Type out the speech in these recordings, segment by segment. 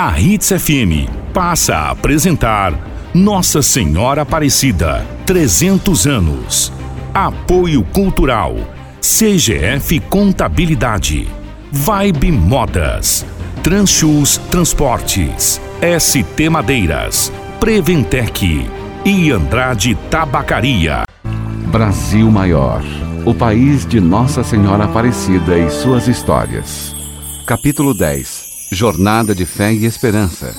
A Hits FM passa a apresentar Nossa Senhora Aparecida, 300 anos. Apoio Cultural, CGF Contabilidade, Vibe Modas, Transchus Transportes, ST Madeiras, Preventec e Andrade Tabacaria. Brasil Maior, o país de Nossa Senhora Aparecida e suas histórias. Capítulo 10 Jornada de Fé e Esperança.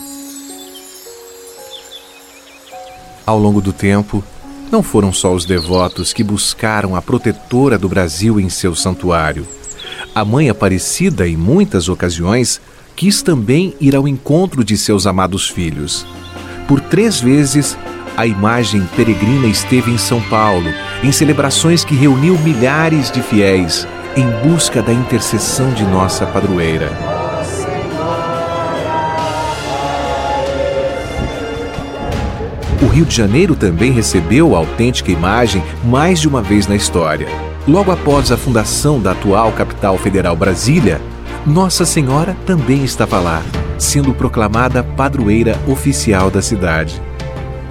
Ao longo do tempo, não foram só os devotos que buscaram a protetora do Brasil em seu santuário. A Mãe Aparecida, em muitas ocasiões, quis também ir ao encontro de seus amados filhos. Por três vezes, a imagem peregrina esteve em São Paulo, em celebrações que reuniu milhares de fiéis, em busca da intercessão de nossa padroeira. Rio de Janeiro também recebeu a autêntica imagem mais de uma vez na história. Logo após a fundação da atual capital federal Brasília, Nossa Senhora também estava lá, sendo proclamada padroeira oficial da cidade.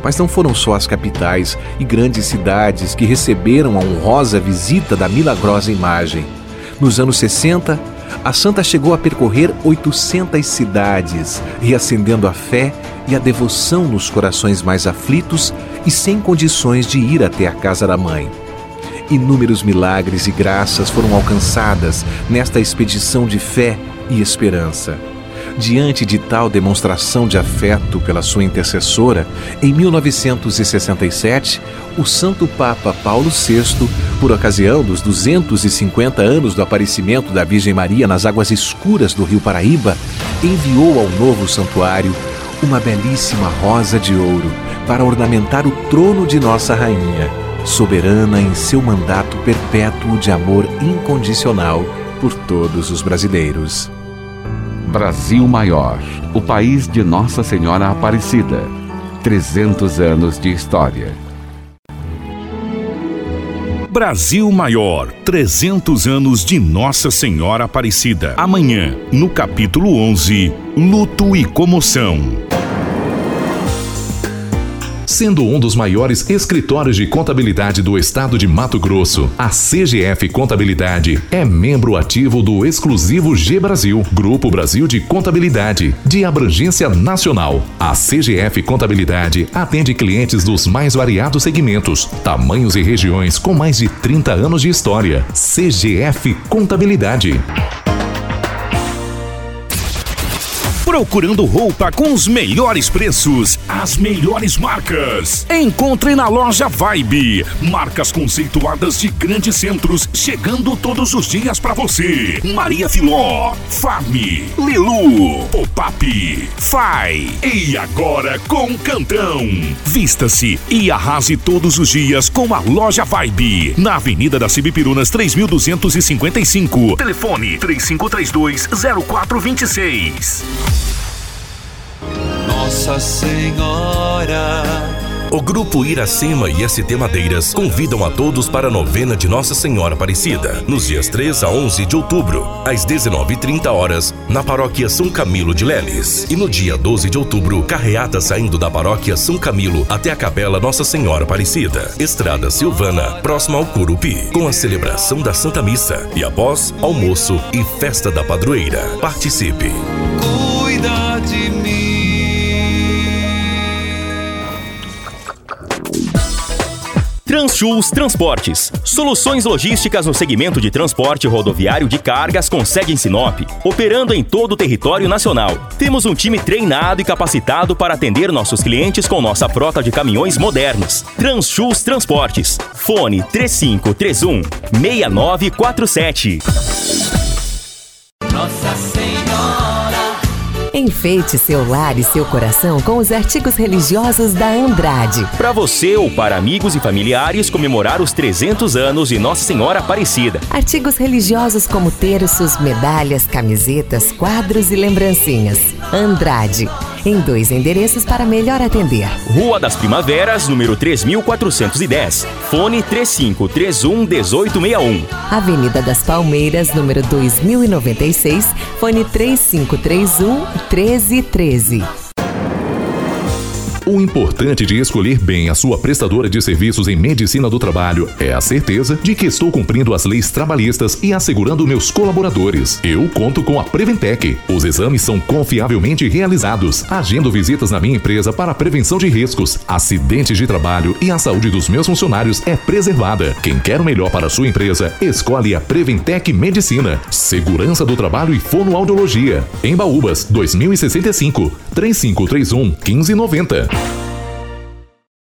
Mas não foram só as capitais e grandes cidades que receberam a honrosa visita da milagrosa imagem. Nos anos 60, a santa chegou a percorrer 800 cidades, reacendendo a fé e a devoção nos corações mais aflitos e sem condições de ir até a casa da mãe. Inúmeros milagres e graças foram alcançadas nesta expedição de fé e esperança. Diante de tal demonstração de afeto pela sua intercessora, em 1967, o Santo Papa Paulo VI, por ocasião dos 250 anos do aparecimento da Virgem Maria nas águas escuras do Rio Paraíba, enviou ao novo santuário uma belíssima rosa de ouro para ornamentar o trono de nossa rainha, soberana em seu mandato perpétuo de amor incondicional por todos os brasileiros. Brasil Maior, o país de Nossa Senhora Aparecida. 300 anos de história. Brasil Maior, 300 anos de Nossa Senhora Aparecida. Amanhã, no capítulo 11, Luto e Comoção. Sendo um dos maiores escritórios de contabilidade do estado de Mato Grosso, a CGF Contabilidade é membro ativo do exclusivo G Brasil, Grupo Brasil de Contabilidade, de abrangência nacional. A CGF Contabilidade atende clientes dos mais variados segmentos, tamanhos e regiões com mais de 30 anos de história. CGF Contabilidade. Procurando roupa com os melhores preços, as melhores marcas. Encontre na loja Vibe. Marcas conceituadas de grandes centros, chegando todos os dias para você. Maria Filó, Fami, Lilu, Pop-Up, Fai. E agora com Cantão. Vista-se e arrase todos os dias com a loja Vibe. Na Avenida das Cibipirunas 3255. Telefone 3532 0426. Nossa Senhora. O Grupo Iracema e ST Madeiras convidam a todos para a novena de Nossa Senhora Aparecida, nos dias 3 a 11 de outubro, às 19h30 horas, na paróquia São Camilo de Leles. E no dia 12 de outubro, carreata saindo da paróquia São Camilo até a capela Nossa Senhora Aparecida, Estrada Silvana, próxima ao Curupi, com a celebração da Santa Missa e após almoço e festa da padroeira. Participe. Transchus Transportes. Soluções logísticas no segmento de transporte rodoviário de cargas com sede em Sinop, operando em todo o território nacional. Temos um time treinado e capacitado para atender nossos clientes com nossa frota de caminhões modernos. Transchus Transportes. Fone 3531 6947. Nossa. Enfeite seu lar e seu coração com os artigos religiosos da Andrade. Para você ou para amigos e familiares comemorar os 300 anos de Nossa Senhora Aparecida. Artigos religiosos como terços, medalhas, camisetas, quadros e lembrancinhas. Andrade em dois endereços para melhor atender. Rua das Primaveras, número 3410. Fone 3531 1861. Avenida das Palmeiras, número 2096, fone 3531 1313. O importante de escolher bem a sua prestadora de serviços em medicina do trabalho é a certeza de que estou cumprindo as leis trabalhistas e assegurando meus colaboradores. Eu conto com a Preventec. Os exames são confiavelmente realizados. Agendo visitas na minha empresa para prevenção de riscos, acidentes de trabalho e a saúde dos meus funcionários é preservada. Quem quer o melhor para a sua empresa, escolhe a Preventec Medicina. Segurança do trabalho e fonoaudiologia. Em Baúbas, 2065, 3531 1590.